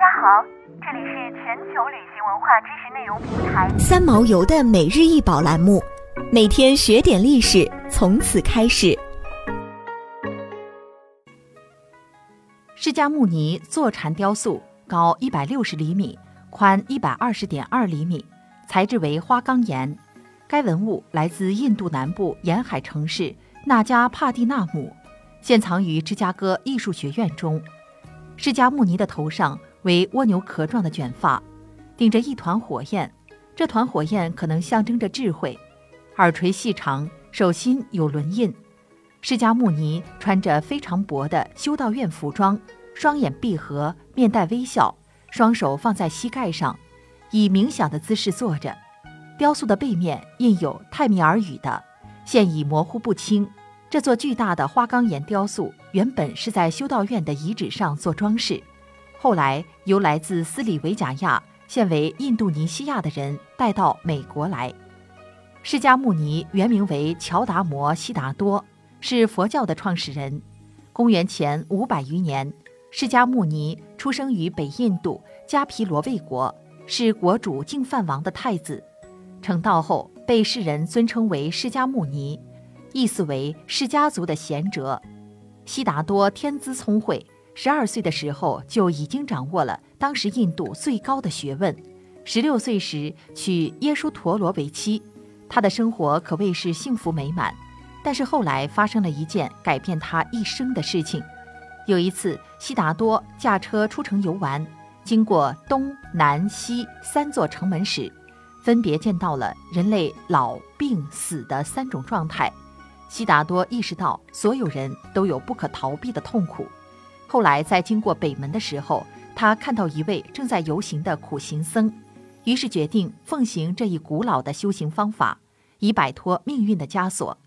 家好，这里是全球旅行文化知识内容平台三毛游的每日一宝栏目，每天学点历史，从此开始。释迦牟尼坐禅雕塑，高一百六十厘米，宽一百二十点二厘米，材质为花岗岩。该文物来自印度南部沿海城市那加帕蒂纳姆，现藏于芝加哥艺术学院中。释迦牟尼的头上为蜗牛壳状的卷发，顶着一团火焰，这团火焰可能象征着智慧。耳垂细长，手心有轮印。释迦牟尼穿着非常薄的修道院服装，双眼闭合，面带微笑，双手放在膝盖上，以冥想的姿势坐着。雕塑的背面印有泰米尔语的，现已模糊不清。这座巨大的花岗岩雕塑原本是在修道院的遗址上做装饰，后来由来自斯里维贾亚（现为印度尼西亚）的人带到美国来。释迦牟尼原名为乔达摩·悉达多，是佛教的创始人。公元前五百余年，释迦牟尼出生于北印度迦毗罗卫国，是国主净饭王的太子。成道后，被世人尊称为释迦牟尼。意思为释迦族的贤哲，悉达多天资聪慧，十二岁的时候就已经掌握了当时印度最高的学问。十六岁时娶耶输陀罗为妻，他的生活可谓是幸福美满。但是后来发生了一件改变他一生的事情。有一次，悉达多驾车出城游玩，经过东南西三座城门时，分别见到了人类老、病、死的三种状态。悉达多意识到，所有人都有不可逃避的痛苦。后来，在经过北门的时候，他看到一位正在游行的苦行僧，于是决定奉行这一古老的修行方法，以摆脱命运的枷锁。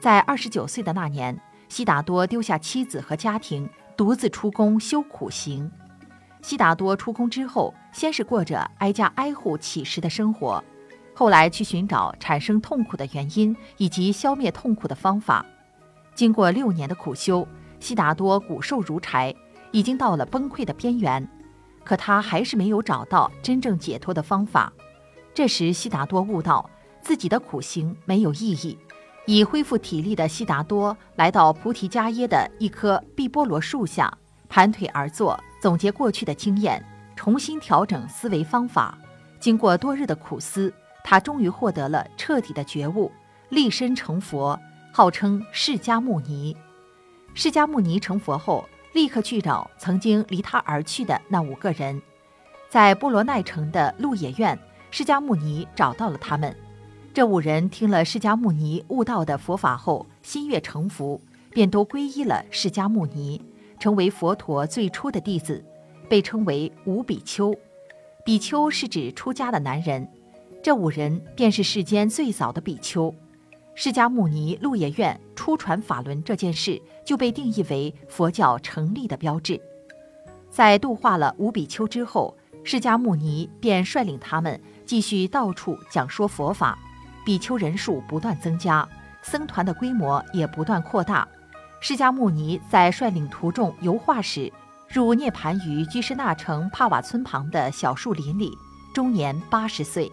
在二十九岁的那年，悉达多丢下妻子和家庭，独自出宫修苦行。悉达多出宫之后，先是过着挨家挨户乞食的生活。后来去寻找产生痛苦的原因以及消灭痛苦的方法。经过六年的苦修，悉达多骨瘦如柴，已经到了崩溃的边缘。可他还是没有找到真正解脱的方法。这时，悉达多悟到自己的苦行没有意义。已恢复体力的悉达多来到菩提伽耶的一棵碧波罗树下，盘腿而坐，总结过去的经验，重新调整思维方法。经过多日的苦思。他终于获得了彻底的觉悟，立身成佛，号称释迦牟尼。释迦牟尼成佛后，立刻去找曾经离他而去的那五个人，在波罗奈城的鹿野苑，释迦牟尼找到了他们。这五人听了释迦牟尼悟道的佛法后，心悦诚服，便都皈依了释迦牟尼，成为佛陀最初的弟子，被称为五比丘。比丘是指出家的男人。这五人便是世间最早的比丘，释迦牟尼鹿野苑初传法轮这件事就被定义为佛教成立的标志。在度化了五比丘之后，释迦牟尼便率领他们继续到处讲说佛法，比丘人数不断增加，僧团的规模也不断扩大。释迦牟尼在率领徒众游化时，入涅盘于居士那城帕瓦村旁的小树林里，终年八十岁。